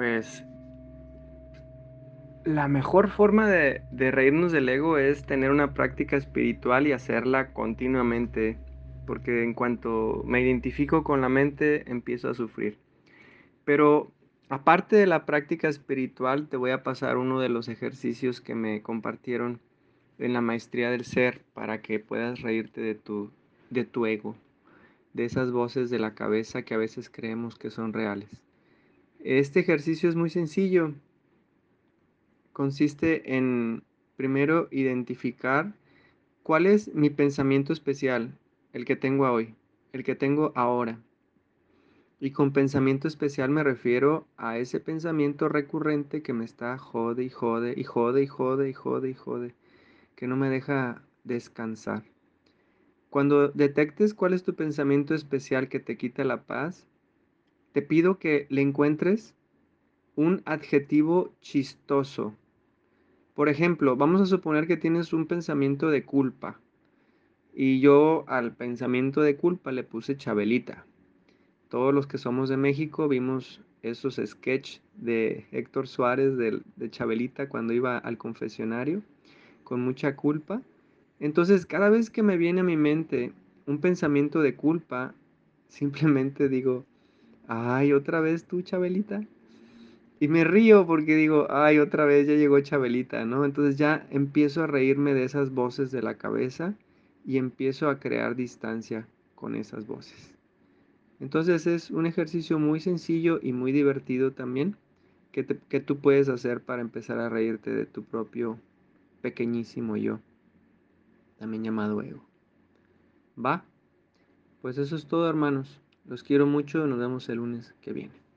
Pues la mejor forma de, reírnos del ego es tener una práctica espiritual y hacerla continuamente, porque en cuanto me identifico con la mente empiezo a sufrir. Pero aparte de la práctica espiritual, te voy a pasar uno de los ejercicios que me compartieron en la maestría del ser para que puedas reírte de tu, de tu ego, de esas voces de la cabeza que a veces creemos que son reales. Este ejercicio es muy sencillo consiste en primero identificar cuál es mi pensamiento especial, el que tengo hoy, el que tengo ahora. Y con pensamiento especial me refiero a ese pensamiento recurrente que me está jode y jode y jode y jode y jode y jode, que no me deja descansar. Cuando detectes cuál es tu pensamiento especial que te quita la paz, te pido que le encuentres un adjetivo chistoso por ejemplo, vamos a suponer que tienes un pensamiento de culpa y yo al pensamiento de culpa le puse Chabelita. Todos los que somos de México vimos esos sketches de Héctor Suárez de, de Chabelita cuando iba al confesionario con mucha culpa. Entonces, cada vez que me viene a mi mente un pensamiento de culpa, simplemente digo, ay, otra vez tú, Chabelita. Y me río porque digo, ay, otra vez ya llegó Chabelita, ¿no? Entonces ya empiezo a reírme de esas voces de la cabeza y empiezo a crear distancia con esas voces. Entonces es un ejercicio muy sencillo y muy divertido también que, que tú puedes hacer para empezar a reírte de tu propio pequeñísimo yo, también llamado ego. ¿Va? Pues eso es todo hermanos. Los quiero mucho, nos vemos el lunes que viene.